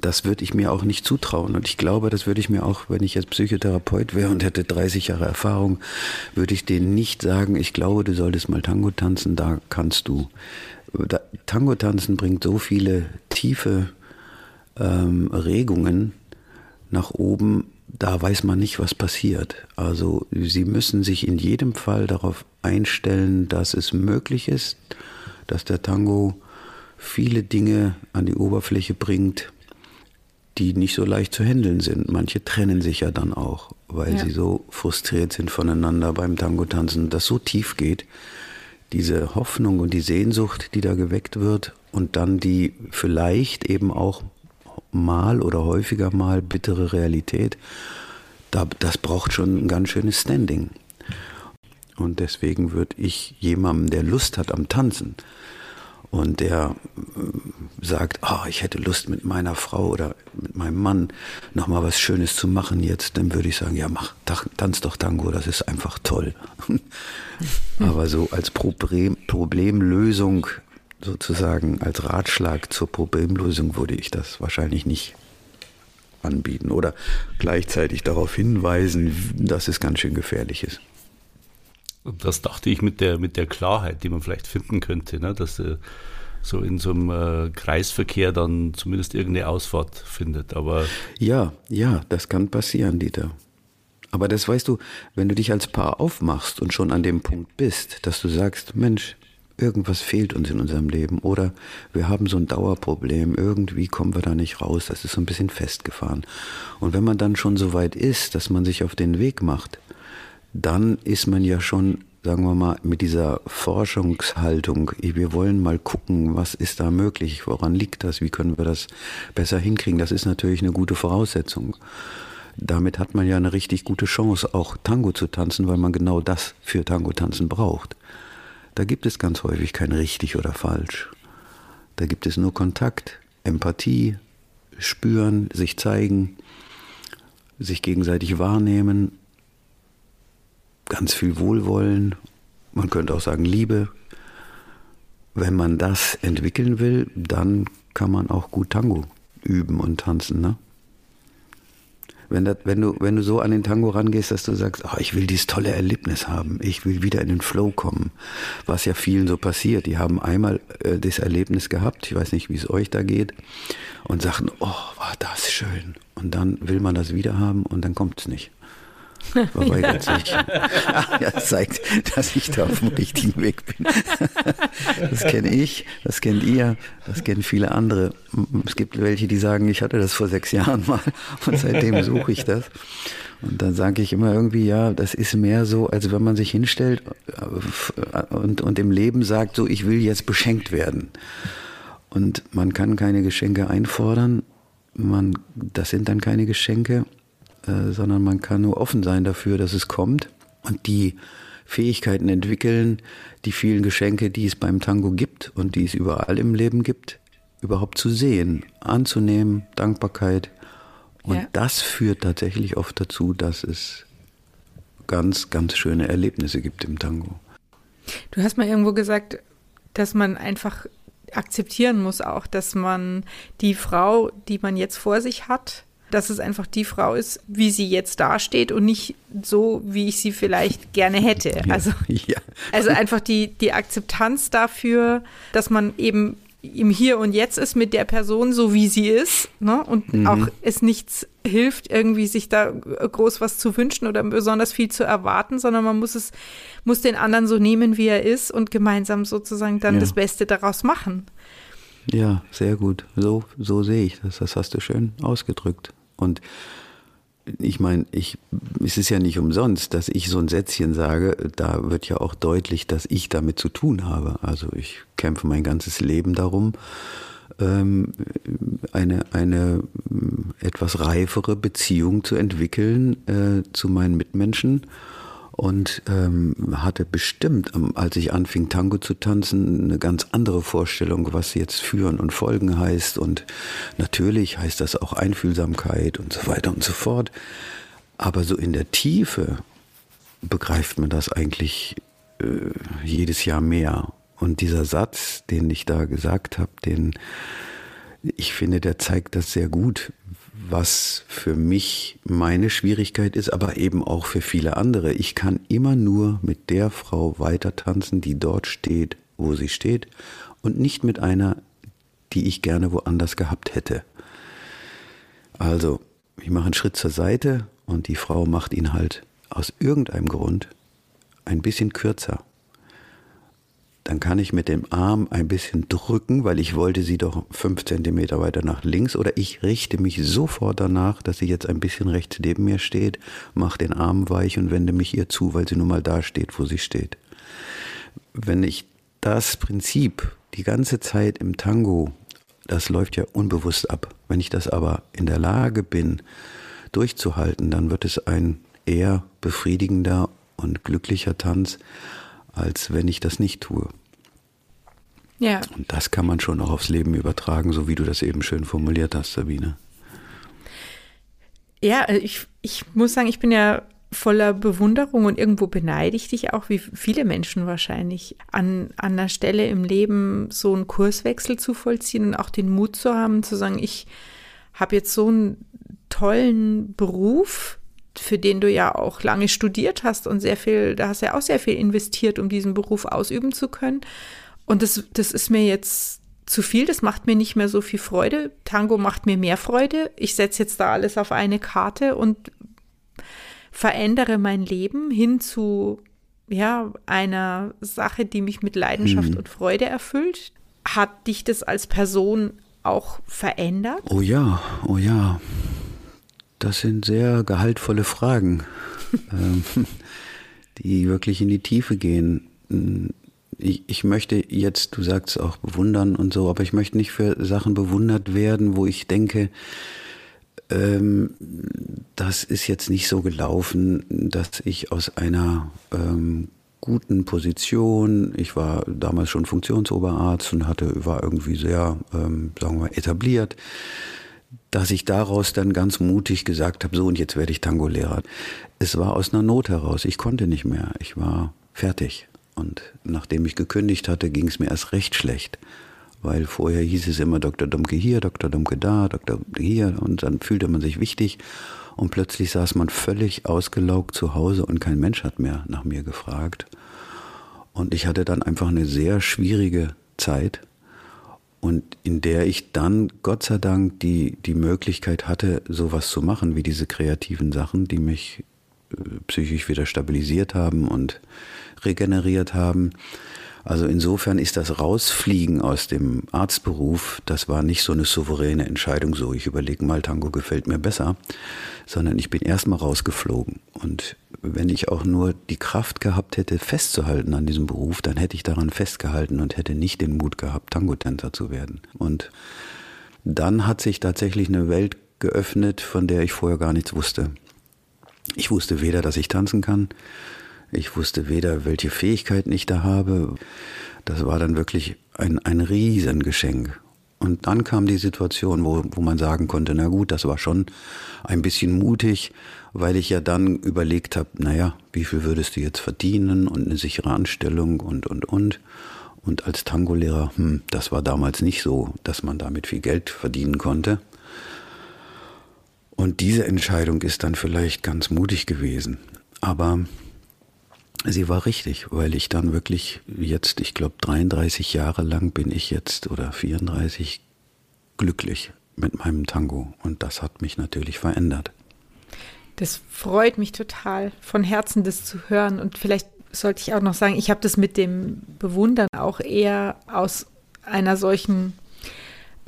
das würde ich mir auch nicht zutrauen. Und ich glaube, das würde ich mir auch, wenn ich jetzt Psychotherapeut wäre und hätte 30 Jahre Erfahrung, würde ich denen nicht sagen, ich glaube, du solltest mal Tango tanzen, da kannst du. Tango tanzen bringt so viele tiefe ähm, Regungen nach oben, da weiß man nicht, was passiert. Also Sie müssen sich in jedem Fall darauf einstellen, dass es möglich ist, dass der Tango viele Dinge an die Oberfläche bringt, die nicht so leicht zu handeln sind. Manche trennen sich ja dann auch, weil ja. sie so frustriert sind voneinander beim Tango-Tanzen, das so tief geht. Diese Hoffnung und die Sehnsucht, die da geweckt wird und dann die vielleicht eben auch mal oder häufiger mal bittere Realität, da, das braucht schon ein ganz schönes Standing. Und deswegen würde ich jemandem, der Lust hat am Tanzen und der äh, sagt, oh, ich hätte Lust mit meiner Frau oder mit meinem Mann nochmal was Schönes zu machen jetzt, dann würde ich sagen, ja, mach, tanz doch Tango, das ist einfach toll. Aber so als Problem, Problemlösung sozusagen, als Ratschlag zur Problemlösung würde ich das wahrscheinlich nicht anbieten oder gleichzeitig darauf hinweisen, dass es ganz schön gefährlich ist. Das dachte ich mit der, mit der Klarheit, die man vielleicht finden könnte, ne? dass äh, so in so einem äh, Kreisverkehr dann zumindest irgendeine Ausfahrt findet. Aber ja, ja, das kann passieren, Dieter. Aber das weißt du, wenn du dich als Paar aufmachst und schon an dem Punkt bist, dass du sagst, Mensch, irgendwas fehlt uns in unserem Leben oder wir haben so ein Dauerproblem, irgendwie kommen wir da nicht raus, das ist so ein bisschen festgefahren. Und wenn man dann schon so weit ist, dass man sich auf den Weg macht, dann ist man ja schon, sagen wir mal, mit dieser Forschungshaltung, wir wollen mal gucken, was ist da möglich, woran liegt das, wie können wir das besser hinkriegen, das ist natürlich eine gute Voraussetzung. Damit hat man ja eine richtig gute Chance, auch Tango zu tanzen, weil man genau das für Tango tanzen braucht. Da gibt es ganz häufig kein richtig oder falsch. Da gibt es nur Kontakt, Empathie, spüren, sich zeigen, sich gegenseitig wahrnehmen ganz viel Wohlwollen, man könnte auch sagen Liebe. Wenn man das entwickeln will, dann kann man auch gut Tango üben und tanzen. Ne? Wenn, das, wenn, du, wenn du so an den Tango rangehst, dass du sagst, oh, ich will dieses tolle Erlebnis haben, ich will wieder in den Flow kommen, was ja vielen so passiert. Die haben einmal äh, das Erlebnis gehabt, ich weiß nicht, wie es euch da geht, und sagen, oh, war das schön. Und dann will man das wieder haben und dann kommt es nicht verweigert sich. das zeigt, dass ich da auf dem richtigen Weg bin. das kenne ich, das kennt ihr, das kennen viele andere. Es gibt welche, die sagen, ich hatte das vor sechs Jahren mal und seitdem suche ich das. Und dann sage ich immer irgendwie, ja, das ist mehr so, als wenn man sich hinstellt äh, und, und im Leben sagt, so, ich will jetzt beschenkt werden. Und man kann keine Geschenke einfordern. Man, das sind dann keine Geschenke äh, sondern man kann nur offen sein dafür, dass es kommt und die Fähigkeiten entwickeln, die vielen Geschenke, die es beim Tango gibt und die es überall im Leben gibt, überhaupt zu sehen, anzunehmen, Dankbarkeit. Und ja. das führt tatsächlich oft dazu, dass es ganz, ganz schöne Erlebnisse gibt im Tango. Du hast mal irgendwo gesagt, dass man einfach akzeptieren muss auch, dass man die Frau, die man jetzt vor sich hat, dass es einfach die Frau ist, wie sie jetzt dasteht und nicht so, wie ich sie vielleicht gerne hätte. Also, ja. also einfach die, die Akzeptanz dafür, dass man eben im Hier und Jetzt ist mit der Person, so wie sie ist, ne? und mhm. auch es nichts hilft, irgendwie sich da groß was zu wünschen oder besonders viel zu erwarten, sondern man muss es, muss den anderen so nehmen, wie er ist und gemeinsam sozusagen dann ja. das Beste daraus machen. Ja, sehr gut. So, so sehe ich das. Das hast du schön ausgedrückt. Und ich meine, ich, es ist ja nicht umsonst, dass ich so ein Sätzchen sage, da wird ja auch deutlich, dass ich damit zu tun habe. Also ich kämpfe mein ganzes Leben darum, ähm, eine, eine etwas reifere Beziehung zu entwickeln äh, zu meinen Mitmenschen und ähm, hatte bestimmt, als ich anfing Tango zu tanzen, eine ganz andere Vorstellung, was jetzt führen und folgen heißt. Und natürlich heißt das auch Einfühlsamkeit und so weiter und so fort. Aber so in der Tiefe begreift man das eigentlich äh, jedes Jahr mehr. Und dieser Satz, den ich da gesagt habe, den ich finde, der zeigt das sehr gut, was für mich meine Schwierigkeit ist, aber eben auch für viele andere. Ich kann immer nur mit der Frau weiter tanzen, die dort steht, wo sie steht, und nicht mit einer, die ich gerne woanders gehabt hätte. Also, ich mache einen Schritt zur Seite und die Frau macht ihn halt aus irgendeinem Grund ein bisschen kürzer dann kann ich mit dem Arm ein bisschen drücken, weil ich wollte sie doch fünf Zentimeter weiter nach links oder ich richte mich sofort danach, dass sie jetzt ein bisschen rechts neben mir steht, mache den Arm weich und wende mich ihr zu, weil sie nun mal da steht, wo sie steht. Wenn ich das Prinzip die ganze Zeit im Tango, das läuft ja unbewusst ab. Wenn ich das aber in der Lage bin, durchzuhalten, dann wird es ein eher befriedigender und glücklicher Tanz, als wenn ich das nicht tue. Ja. Und das kann man schon auch aufs Leben übertragen, so wie du das eben schön formuliert hast, Sabine. Ja, äh, ich, ich muss sagen, ich bin ja voller Bewunderung und irgendwo beneide ich dich auch, wie viele Menschen wahrscheinlich, an, an einer Stelle im Leben so einen Kurswechsel zu vollziehen und auch den Mut zu haben, zu sagen, ich habe jetzt so einen tollen Beruf, für den du ja auch lange studiert hast und sehr viel, da hast du ja auch sehr viel investiert, um diesen Beruf ausüben zu können. Und das, das ist mir jetzt zu viel, das macht mir nicht mehr so viel Freude. Tango macht mir mehr Freude. Ich setze jetzt da alles auf eine Karte und verändere mein Leben hin zu ja, einer Sache, die mich mit Leidenschaft mhm. und Freude erfüllt. Hat dich das als Person auch verändert? Oh ja, oh ja. Das sind sehr gehaltvolle Fragen, ähm, die wirklich in die Tiefe gehen. Ich, ich, möchte jetzt, du sagst auch bewundern und so, aber ich möchte nicht für Sachen bewundert werden, wo ich denke, ähm, das ist jetzt nicht so gelaufen, dass ich aus einer ähm, guten Position, ich war damals schon Funktionsoberarzt und hatte, war irgendwie sehr, ähm, sagen wir mal, etabliert, dass ich daraus dann ganz mutig gesagt habe, so und jetzt werde ich Tango-Lehrer. Es war aus einer Not heraus, ich konnte nicht mehr, ich war fertig. Und nachdem ich gekündigt hatte, ging es mir erst recht schlecht weil vorher hieß es immer Dr. Domke hier, Dr. Domke da, Dr. hier und dann fühlte man sich wichtig und plötzlich saß man völlig ausgelaugt zu Hause und kein Mensch hat mehr nach mir gefragt. Und ich hatte dann einfach eine sehr schwierige Zeit und in der ich dann Gott sei Dank die, die Möglichkeit hatte, sowas zu machen wie diese kreativen Sachen, die mich äh, psychisch wieder stabilisiert haben und regeneriert haben. Also insofern ist das Rausfliegen aus dem Arztberuf, das war nicht so eine souveräne Entscheidung, so ich überlege mal, Tango gefällt mir besser, sondern ich bin erstmal rausgeflogen. Und wenn ich auch nur die Kraft gehabt hätte, festzuhalten an diesem Beruf, dann hätte ich daran festgehalten und hätte nicht den Mut gehabt, Tango-Tänzer zu werden. Und dann hat sich tatsächlich eine Welt geöffnet, von der ich vorher gar nichts wusste. Ich wusste weder, dass ich tanzen kann, ich wusste weder, welche Fähigkeiten ich da habe. Das war dann wirklich ein, ein Riesengeschenk. Und dann kam die Situation, wo, wo man sagen konnte, na gut, das war schon ein bisschen mutig, weil ich ja dann überlegt habe, naja, wie viel würdest du jetzt verdienen und eine sichere Anstellung und, und, und. Und als Tango-Lehrer, hm, das war damals nicht so, dass man damit viel Geld verdienen konnte. Und diese Entscheidung ist dann vielleicht ganz mutig gewesen. Aber Sie war richtig, weil ich dann wirklich jetzt, ich glaube 33 Jahre lang bin ich jetzt oder 34 glücklich mit meinem Tango und das hat mich natürlich verändert. Das freut mich total, von Herzen das zu hören und vielleicht sollte ich auch noch sagen, ich habe das mit dem Bewundern auch eher aus einer solchen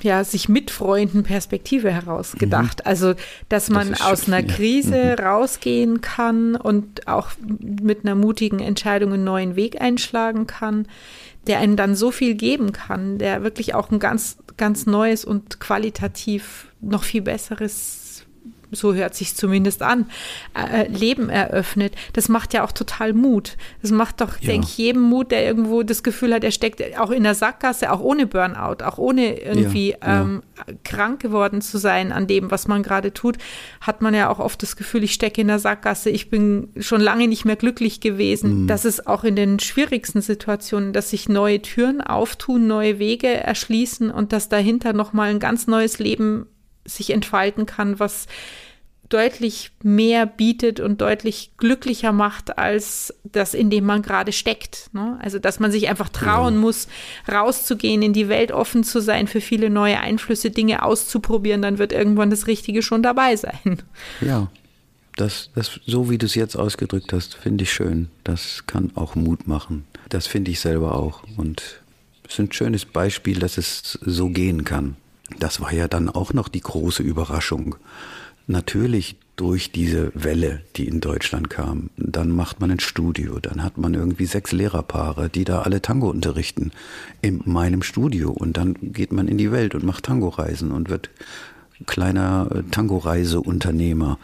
ja, sich mit Freunden Perspektive herausgedacht. Mhm. Also, dass man das aus einer Krise mhm. rausgehen kann und auch mit einer mutigen Entscheidung einen neuen Weg einschlagen kann, der einen dann so viel geben kann, der wirklich auch ein ganz, ganz neues und qualitativ noch viel besseres so hört sich zumindest an, äh, Leben eröffnet. Das macht ja auch total Mut. Das macht doch, ja. denke ich, jedem Mut, der irgendwo das Gefühl hat, er steckt auch in der Sackgasse, auch ohne Burnout, auch ohne irgendwie ja, ähm, ja. krank geworden zu sein an dem, was man gerade tut, hat man ja auch oft das Gefühl, ich stecke in der Sackgasse, ich bin schon lange nicht mehr glücklich gewesen. Mhm. Das ist auch in den schwierigsten Situationen, dass sich neue Türen auftun, neue Wege erschließen und dass dahinter nochmal ein ganz neues Leben sich entfalten kann, was deutlich mehr bietet und deutlich glücklicher macht als das, in dem man gerade steckt. Ne? Also, dass man sich einfach trauen ja. muss, rauszugehen, in die Welt offen zu sein, für viele neue Einflüsse, Dinge auszuprobieren, dann wird irgendwann das Richtige schon dabei sein. Ja, das, das, so wie du es jetzt ausgedrückt hast, finde ich schön. Das kann auch Mut machen. Das finde ich selber auch. Und es ist ein schönes Beispiel, dass es so gehen kann. Das war ja dann auch noch die große Überraschung. Natürlich durch diese Welle, die in Deutschland kam. Dann macht man ein Studio, dann hat man irgendwie sechs Lehrerpaare, die da alle Tango unterrichten in meinem Studio. Und dann geht man in die Welt und macht Tango-Reisen und wird kleiner äh, Tango-Reiseunternehmer.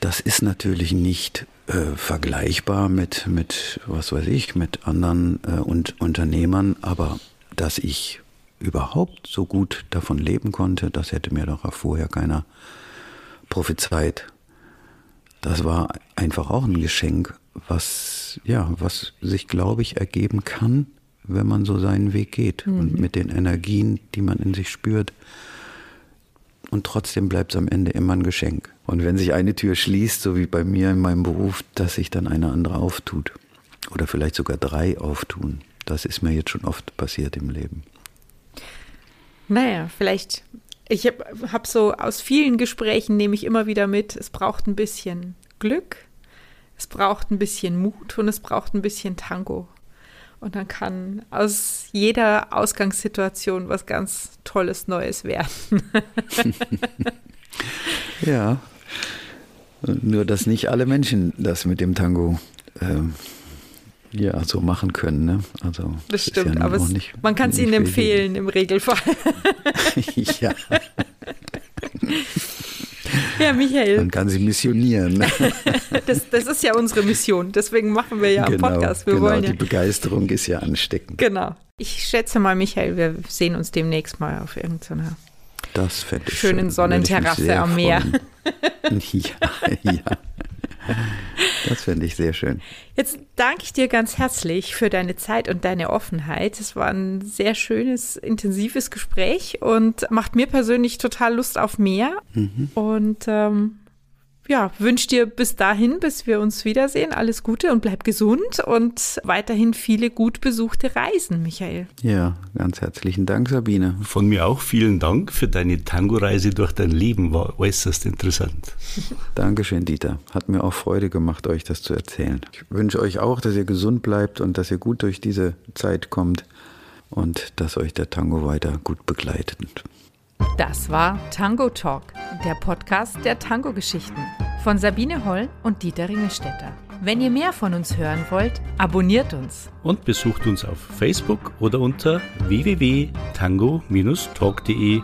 Das ist natürlich nicht äh, vergleichbar mit, mit, was weiß ich, mit anderen äh, und Unternehmern, aber dass ich überhaupt so gut davon leben konnte, das hätte mir doch auch vorher keiner prophezeit. Das war einfach auch ein Geschenk, was, ja, was sich, glaube ich, ergeben kann, wenn man so seinen Weg geht mhm. und mit den Energien, die man in sich spürt. Und trotzdem bleibt es am Ende immer ein Geschenk. Und wenn sich eine Tür schließt, so wie bei mir in meinem Beruf, dass sich dann eine andere auftut. Oder vielleicht sogar drei auftun. Das ist mir jetzt schon oft passiert im Leben. Naja, vielleicht, ich habe hab so aus vielen Gesprächen nehme ich immer wieder mit, es braucht ein bisschen Glück, es braucht ein bisschen Mut und es braucht ein bisschen Tango. Und dann kann aus jeder Ausgangssituation was ganz Tolles Neues werden. ja, nur dass nicht alle Menschen das mit dem Tango ähm, ja, so machen können. Ne? Also, das stimmt, ja aber es, nicht, man kann es ihnen empfehlen im Regelfall. ja. Ja, Michael. Man kann sie missionieren. das, das ist ja unsere Mission. Deswegen machen wir ja genau, einen Podcast. Wir genau, wollen ja. die Begeisterung ist ja ansteckend. Genau. Ich schätze mal, Michael, wir sehen uns demnächst mal auf irgendeiner schönen schön. Sonnenterrasse am Meer. ja, ja. Das fände ich sehr schön. Jetzt danke ich dir ganz herzlich für deine Zeit und deine Offenheit. Es war ein sehr schönes, intensives Gespräch und macht mir persönlich total Lust auf mehr. Mhm. Und ähm, ja, wünsche dir bis dahin, bis wir uns wiedersehen, alles Gute und bleib gesund und weiterhin viele gut besuchte Reisen, Michael. Ja, ganz herzlichen Dank, Sabine. Von mir auch vielen Dank für deine Tango-Reise durch dein Leben, war äußerst interessant. Dankeschön, Dieter. Hat mir auch Freude gemacht, euch das zu erzählen. Ich wünsche euch auch, dass ihr gesund bleibt und dass ihr gut durch diese Zeit kommt und dass euch der Tango weiter gut begleitet. Das war Tango Talk, der Podcast der Tango-Geschichten von Sabine Holl und Dieter Ringelstetter. Wenn ihr mehr von uns hören wollt, abonniert uns. Und besucht uns auf Facebook oder unter www.tango-talk.de.